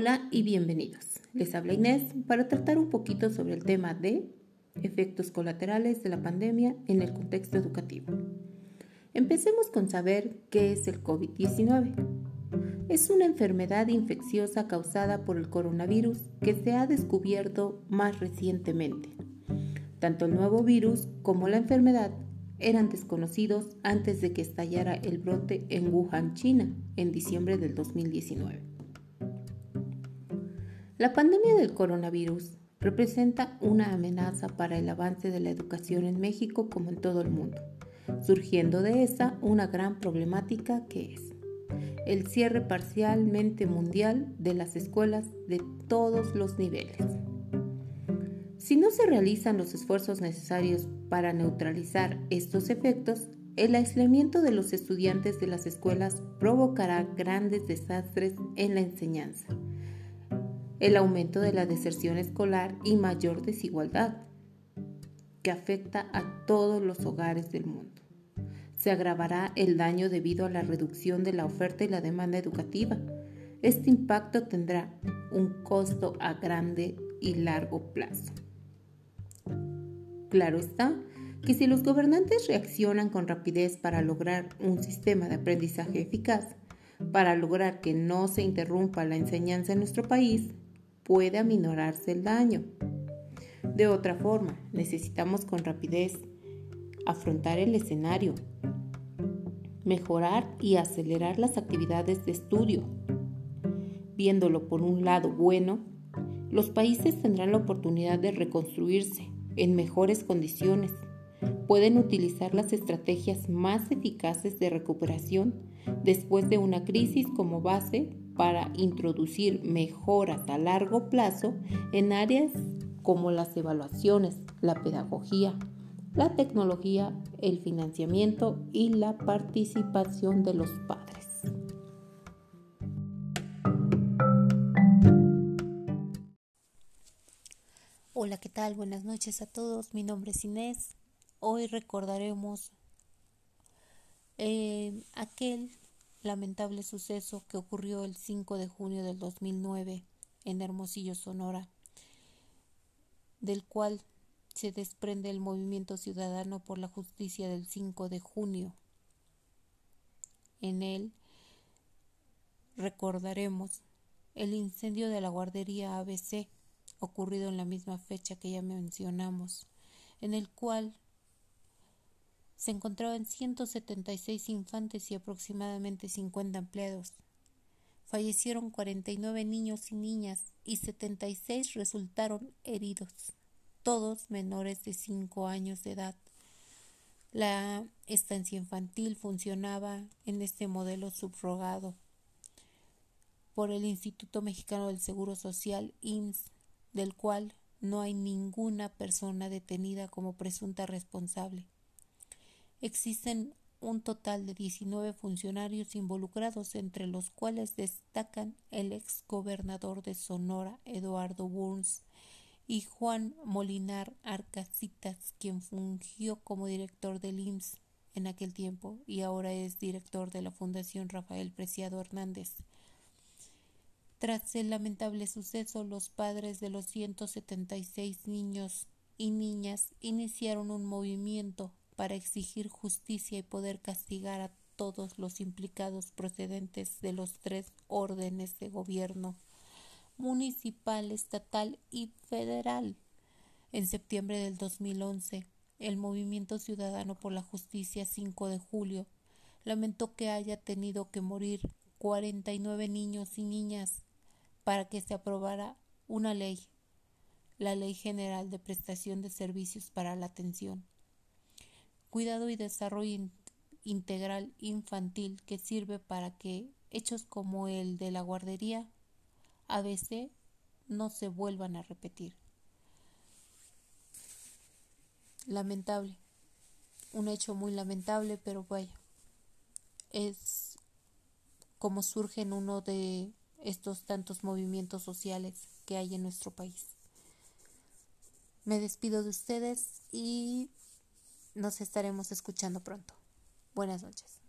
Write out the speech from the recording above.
Hola y bienvenidos. Les habla Inés para tratar un poquito sobre el tema de efectos colaterales de la pandemia en el contexto educativo. Empecemos con saber qué es el COVID-19. Es una enfermedad infecciosa causada por el coronavirus que se ha descubierto más recientemente. Tanto el nuevo virus como la enfermedad eran desconocidos antes de que estallara el brote en Wuhan, China, en diciembre del 2019. La pandemia del coronavirus representa una amenaza para el avance de la educación en México como en todo el mundo, surgiendo de esa una gran problemática que es el cierre parcialmente mundial de las escuelas de todos los niveles. Si no se realizan los esfuerzos necesarios para neutralizar estos efectos, el aislamiento de los estudiantes de las escuelas provocará grandes desastres en la enseñanza el aumento de la deserción escolar y mayor desigualdad que afecta a todos los hogares del mundo. Se agravará el daño debido a la reducción de la oferta y la demanda educativa. Este impacto tendrá un costo a grande y largo plazo. Claro está que si los gobernantes reaccionan con rapidez para lograr un sistema de aprendizaje eficaz, para lograr que no se interrumpa la enseñanza en nuestro país, puede aminorarse el daño. De otra forma, necesitamos con rapidez afrontar el escenario, mejorar y acelerar las actividades de estudio. Viéndolo por un lado bueno, los países tendrán la oportunidad de reconstruirse en mejores condiciones. Pueden utilizar las estrategias más eficaces de recuperación después de una crisis como base para introducir mejoras a largo plazo en áreas como las evaluaciones, la pedagogía, la tecnología, el financiamiento y la participación de los padres. Hola, ¿qué tal? Buenas noches a todos. Mi nombre es Inés. Hoy recordaremos eh, aquel lamentable suceso que ocurrió el 5 de junio del 2009 en Hermosillo, Sonora, del cual se desprende el movimiento ciudadano por la justicia del 5 de junio. En él recordaremos el incendio de la guardería ABC ocurrido en la misma fecha que ya mencionamos, en el cual se encontraban 176 infantes y aproximadamente 50 empleados. Fallecieron 49 niños y niñas y 76 resultaron heridos, todos menores de 5 años de edad. La estancia infantil funcionaba en este modelo subrogado por el Instituto Mexicano del Seguro Social IMSS, del cual no hay ninguna persona detenida como presunta responsable. Existen un total de 19 funcionarios involucrados, entre los cuales destacan el ex gobernador de Sonora, Eduardo Burns, y Juan Molinar Arcasitas, quien fungió como director del IMSS en aquel tiempo y ahora es director de la Fundación Rafael Preciado Hernández. Tras el lamentable suceso, los padres de los 176 niños y niñas iniciaron un movimiento para exigir justicia y poder castigar a todos los implicados procedentes de los tres órdenes de gobierno municipal, estatal y federal. En septiembre del 2011, el Movimiento Ciudadano por la Justicia 5 de julio lamentó que haya tenido que morir 49 niños y niñas para que se aprobara una ley, la Ley General de Prestación de Servicios para la Atención cuidado y desarrollo integral infantil que sirve para que hechos como el de la guardería ABC no se vuelvan a repetir. Lamentable, un hecho muy lamentable, pero vaya, es como surge en uno de estos tantos movimientos sociales que hay en nuestro país. Me despido de ustedes y nos estaremos escuchando pronto. Buenas noches.